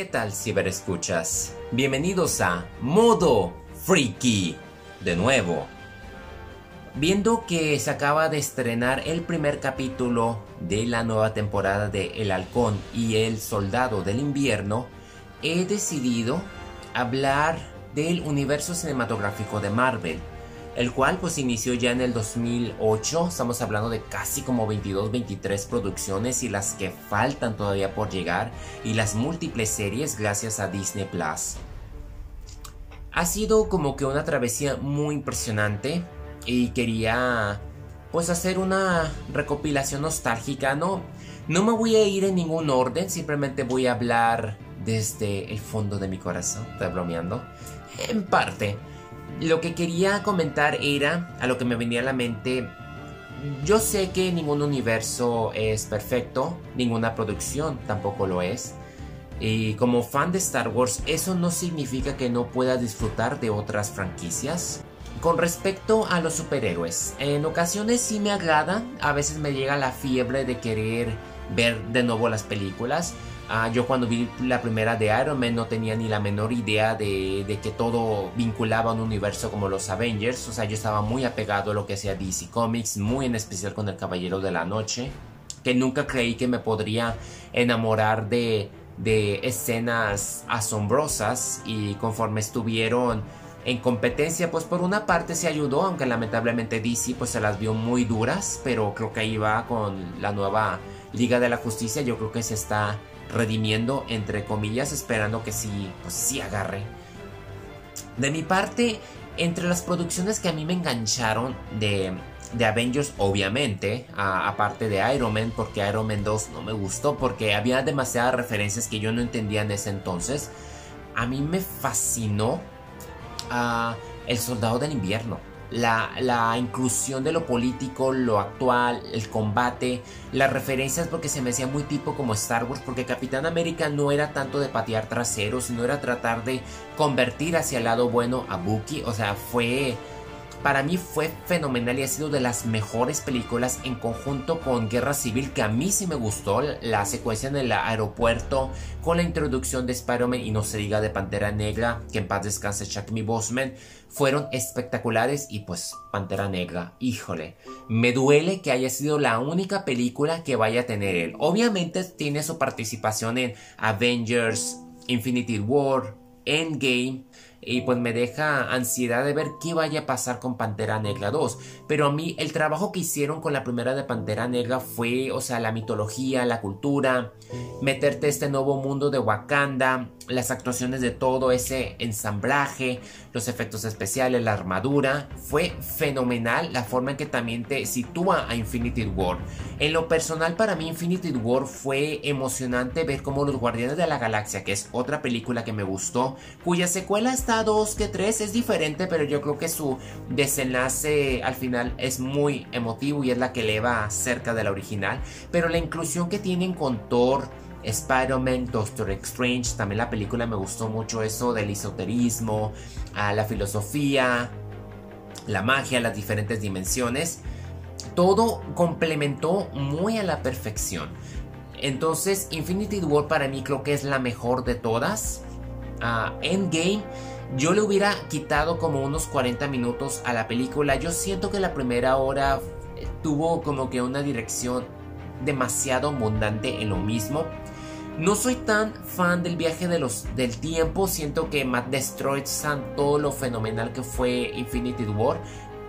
¿Qué tal ciberescuchas? Bienvenidos a Modo Freaky de nuevo. Viendo que se acaba de estrenar el primer capítulo de la nueva temporada de El Halcón y el Soldado del Invierno, he decidido hablar del universo cinematográfico de Marvel el cual pues inició ya en el 2008, estamos hablando de casi como 22, 23 producciones y las que faltan todavía por llegar y las múltiples series gracias a Disney Plus. Ha sido como que una travesía muy impresionante y quería pues hacer una recopilación nostálgica, no no me voy a ir en ningún orden, simplemente voy a hablar desde el fondo de mi corazón, estoy bromeando. En parte, lo que quería comentar era, a lo que me venía a la mente, yo sé que ningún universo es perfecto, ninguna producción tampoco lo es. Y como fan de Star Wars, eso no significa que no pueda disfrutar de otras franquicias. Con respecto a los superhéroes, en ocasiones sí me agrada, a veces me llega la fiebre de querer ver de nuevo las películas, Ah, yo cuando vi la primera de Iron Man no tenía ni la menor idea de, que todo vinculaba a un universo como los Avengers. O sea, yo estaba muy apegado a lo que hacía DC Comics, muy en especial con el Caballero de la Noche. Que nunca creí que me podría enamorar de, de escenas asombrosas. Y conforme estuvieron en competencia, pues por una parte se ayudó, aunque lamentablemente DC pues se las vio muy duras. Pero creo que ahí va con la nueva Liga de la Justicia. Yo creo que se está redimiendo, entre comillas, esperando que sí, pues sí agarre. De mi parte, entre las producciones que a mí me engancharon de, de Avengers, obviamente, aparte de Iron Man, porque Iron Man 2 no me gustó, porque había demasiadas referencias que yo no entendía en ese entonces, a mí me fascinó a El Soldado del Invierno la, inclusión de lo político, lo actual, el combate, las referencias porque se me hacía muy tipo como Star Wars, porque Capitán América no era tanto de patear traseros, sino era tratar de convertir hacia el lado bueno a Bucky, o sea, fue para mí fue fenomenal y ha sido de las mejores películas en conjunto con Guerra Civil que a mí sí me gustó la secuencia en el aeropuerto con la introducción de Spider-Man y no se diga de Pantera Negra que en paz descanse Chuck Me Bossman fueron espectaculares y pues Pantera Negra, híjole, me duele que haya sido la única película que vaya a tener él. Obviamente tiene su participación en Avengers, Infinity War, Endgame, y pues me deja ansiedad de ver qué vaya a pasar con Pantera Negra 2. Pero a mí el trabajo que hicieron con la primera de Pantera Negra fue, o sea, la mitología, la cultura, meterte este nuevo mundo de Wakanda, las actuaciones de todo ese ensamblaje, los efectos especiales, la armadura, fue fenomenal la forma en que también te sitúa a Infinity War. En lo personal para mí Infinity War fue emocionante ver cómo los Guardianes de la Galaxia, que es otra película que me gustó, cuya secuela está dos que tres, es diferente, pero yo creo que su desenlace al final es muy emotivo y es la que eleva cerca de la original, pero la inclusión que tienen con Thor, Spider-Man, Doctor Strange, también la película me gustó mucho eso del esoterismo, a la filosofía, la magia, las diferentes dimensiones. Todo complementó muy a la perfección. Entonces, Infinity War para mí creo que es la mejor de todas. Endgame, yo le hubiera quitado como unos 40 minutos a la película. Yo siento que la primera hora tuvo como que una dirección demasiado abundante en lo mismo. No soy tan fan del viaje de los, del tiempo. Siento que Matt destroyed todo lo fenomenal que fue Infinity War.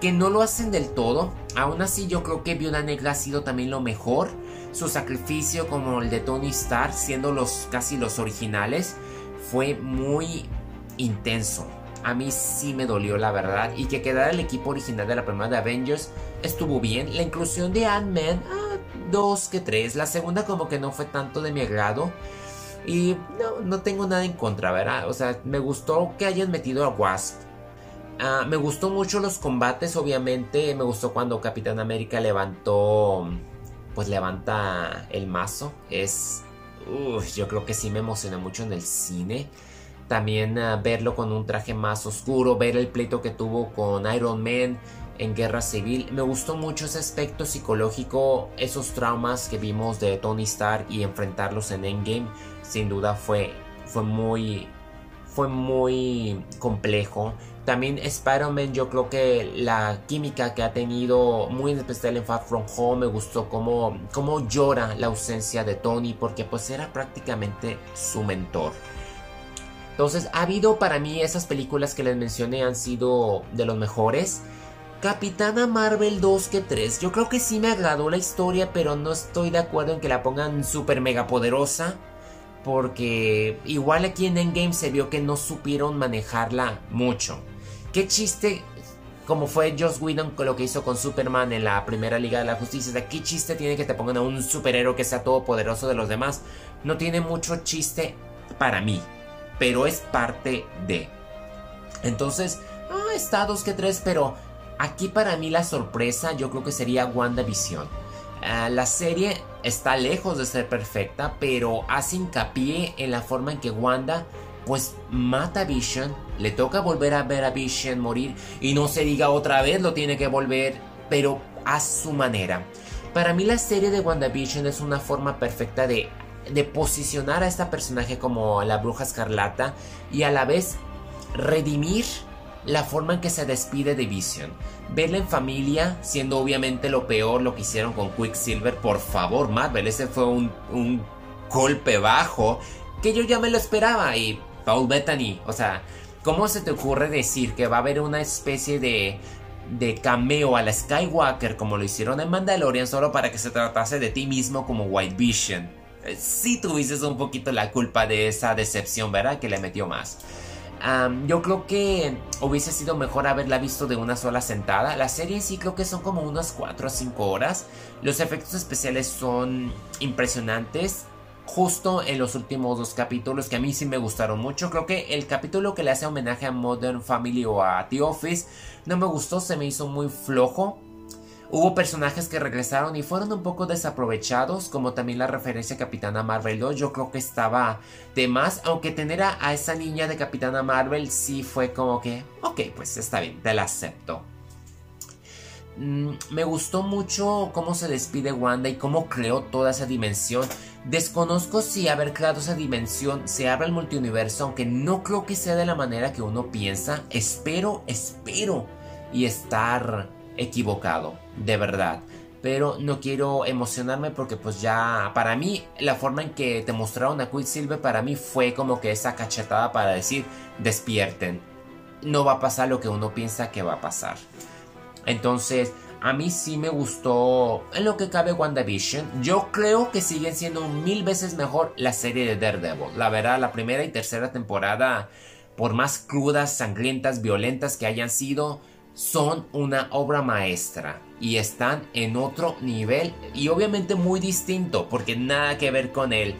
Que no lo hacen del todo. Aún así, yo creo que Viuda Negra ha sido también lo mejor. Su sacrificio, como el de Tony Stark, siendo los casi los originales, fue muy intenso. A mí sí me dolió la verdad. Y que quedara el equipo original de la primera de Avengers estuvo bien. La inclusión de Ant-Man. Ah, dos que tres. La segunda como que no fue tanto de mi agrado. Y no, no tengo nada en contra, ¿verdad? O sea, me gustó que hayan metido a Wasp. Ah, me gustó mucho los combates, obviamente. Me gustó cuando Capitán América levantó. Pues levanta el mazo. Es. yo creo que sí me emocioné mucho en el cine. También ah, verlo con un traje más oscuro. Ver el pleito que tuvo con Iron Man en Guerra Civil. Me gustó mucho ese aspecto psicológico, esos traumas que vimos de Tony Stark y enfrentarlos en Endgame. Sin duda fue fue muy fue muy complejo. También Spider-Man, yo creo que la química que ha tenido, muy en especial en Far From Home, me gustó cómo, cómo llora la ausencia de Tony, porque pues era prácticamente su mentor. Entonces, ha habido para mí esas películas que les mencioné han sido de los mejores. Capitana Marvel 2 que 3. Yo creo que sí me agradó la historia, pero no estoy de acuerdo en que la pongan súper mega poderosa. Porque igual aquí en Endgame se vio que no supieron manejarla mucho. Qué chiste, como fue Joss Whedon con lo que hizo con Superman en la primera Liga de la Justicia. Qué chiste tiene que te pongan a un superhéroe que sea todopoderoso de los demás. No tiene mucho chiste para mí. Pero es parte de. Entonces, ah, está dos que tres, pero aquí para mí la sorpresa yo creo que sería WandaVision. Ah, la serie está lejos de ser perfecta, pero hace hincapié en la forma en que Wanda pues mata a Vision, le toca volver a ver a Vision morir y no se diga otra vez lo tiene que volver, pero a su manera. Para mí la serie de WandaVision es una forma perfecta de, de posicionar a esta personaje como la bruja escarlata y a la vez redimir la forma en que se despide de Vision. Verla en familia, siendo obviamente lo peor lo que hicieron con Quicksilver. Por favor, Marvel, ese fue un, un golpe bajo que yo ya me lo esperaba. Y Paul Bettany, o sea, ¿cómo se te ocurre decir que va a haber una especie de, de cameo a la Skywalker como lo hicieron en Mandalorian solo para que se tratase de ti mismo como White Vision? Sí tuviste un poquito la culpa de esa decepción, ¿verdad? Que le metió más yo creo que hubiese sido mejor haberla visto de una sola sentada. La serie sí creo que son como unas 4 a 5 horas. Los efectos especiales son impresionantes. Justo en los últimos dos capítulos que a mí sí me gustaron mucho. Creo que el capítulo que le hace homenaje a Modern Family o a The Office no me gustó, se me hizo muy flojo. Hubo personajes que regresaron y fueron un poco desaprovechados, como también la referencia a Capitana Marvel 2. Yo creo que estaba de más, aunque tener a, esa niña de Capitana Marvel sí fue como que, ok, pues está bien, te la acepto. Mm, me gustó mucho cómo se despide Wanda y cómo creó toda esa dimensión. Desconozco si haber creado esa dimensión se abre al multiuniverso, aunque no creo que sea de la manera que uno piensa. Espero, espero y estar equivocado, de verdad. Pero no quiero emocionarme porque pues ya para mí la forma en que te mostraron a Quicksilver para mí fue como que esa cachetada para decir despierten. No va a pasar lo que uno piensa que va a pasar. Entonces, a mí sí me gustó en lo que cabe WandaVision. Yo creo que siguen siendo mil veces mejor la serie de Daredevil. La verdad, la primera y tercera temporada, por más crudas, sangrientas, violentas que hayan sido, son una obra maestra y están en otro nivel y obviamente muy distinto porque nada que ver con el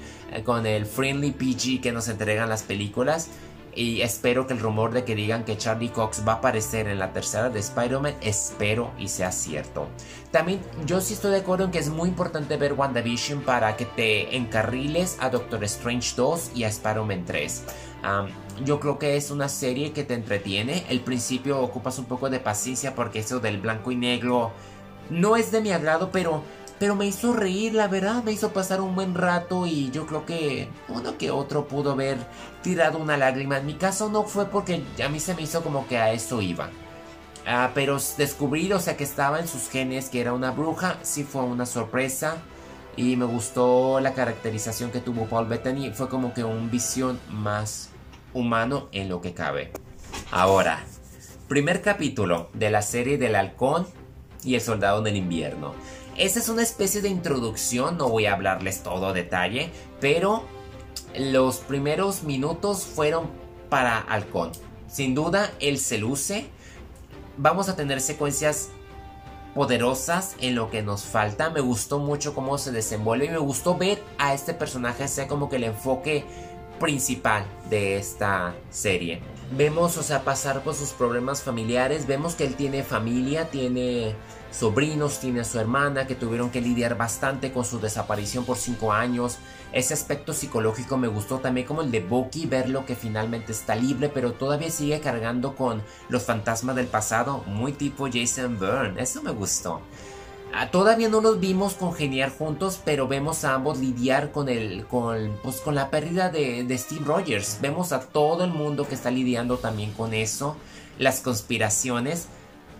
con el friendly PG que nos entregan las películas y espero que el rumor de que digan que Charlie Cox va a aparecer en la tercera de Spider-Man, espero y sea cierto. También yo sí estoy de acuerdo en que es muy importante ver WandaVision para que te encarriles a Doctor Strange 2 y a Spider-Man 3 yo creo que es una serie que te entretiene. El principio ocupas un poco de paciencia porque eso del blanco y negro no es de mi agrado, pero, pero me hizo reír, la verdad, me hizo pasar un buen rato y yo creo que uno que otro pudo haber tirado una lágrima. En mi caso no fue porque a mí se me hizo como que a eso iba. Ah, pero descubrir, o sea, que estaba en sus genes, que era una bruja, sí fue una sorpresa. Y me gustó la caracterización que tuvo Paul Bettany. Fue como que un visión más humano en lo que cabe. Ahora, primer capítulo de la serie del halcón y el soldado del invierno. Esta es una especie de introducción, no voy a hablarles todo a detalle, pero los primeros minutos fueron para halcón. Sin duda, él se luce. Vamos a tener secuencias poderosas en lo que nos falta. Me gustó mucho cómo se desenvuelve y me gustó ver a este personaje sea como que el enfoque principal de esta serie. Vemos, o sea, pasar por sus problemas familiares, vemos que él tiene familia, tiene sobrinos, tiene a su hermana que tuvieron que lidiar bastante con su desaparición por cinco años. Ese aspecto psicológico me gustó también como el de Bucky, verlo que finalmente está libre, pero todavía sigue cargando con los fantasmas del pasado, muy tipo Jason Byrne, eso me gustó. Ah, todavía no los vimos congeniar juntos, pero vemos a ambos lidiar con el, con, pues, con la pérdida de, de Steve Rogers. Vemos a todo el mundo que está lidiando también con eso, las conspiraciones.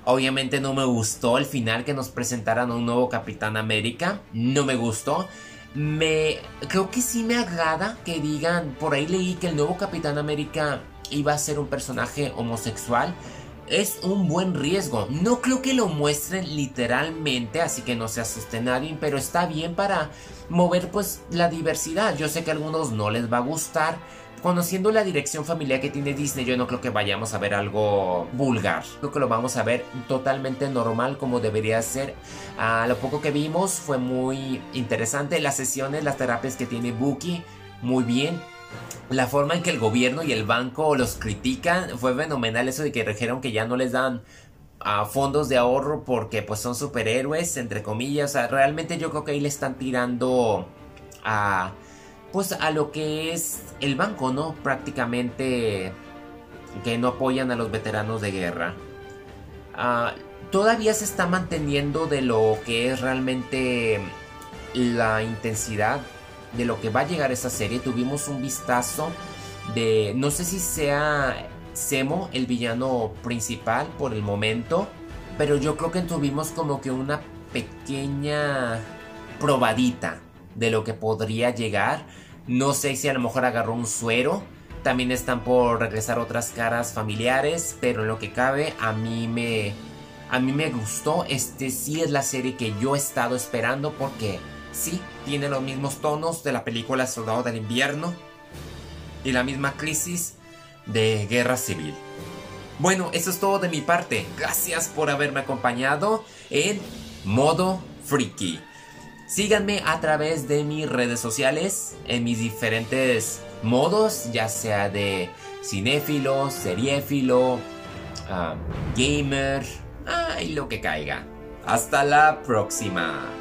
Obviamente no me gustó el final que nos presentaran a un nuevo Capitán América. No me gustó. Me creo que sí me agrada que digan, por ahí leí que el nuevo Capitán América iba a ser un personaje homosexual es un buen riesgo. No creo que lo muestren literalmente, así que no se asuste nadie, pero está bien para mover pues la diversidad. Yo sé que a algunos no les va a gustar. Conociendo la dirección familiar que tiene Disney, yo no creo que vayamos a ver algo vulgar. Creo que lo vamos a ver totalmente normal como debería ser. A lo poco que vimos fue muy interesante. Las sesiones, las terapias que tiene Buki, muy bien la forma en que el gobierno y el banco los critican fue fenomenal eso de que dijeron que ya no les dan ah, fondos de ahorro porque pues son superhéroes entre comillas o sea, realmente yo creo que ahí le están tirando a pues a lo que es el banco no prácticamente que no apoyan a los veteranos de guerra. Ah, todavía se está manteniendo de lo que es realmente la intensidad de lo que va a llegar esta serie. Tuvimos un vistazo de, no sé si sea Semo el villano principal por el momento, pero yo creo que tuvimos como que una pequeña probadita de lo que podría llegar. No sé si a lo mejor agarró un suero. También están por regresar otras caras familiares, pero en lo que cabe a mí me a mí me gustó. Este sí es la serie que yo he estado esperando porque Sí, tiene los mismos tonos de la película Soldado del Invierno y la misma crisis de guerra civil. Bueno, eso es todo de mi parte. Gracias por haberme acompañado en modo freaky. Síganme a través de mis redes sociales, en mis diferentes modos, ya sea de cinéfilo, seriéfilo, ah, gamer, ay, lo que caiga. Hasta la próxima.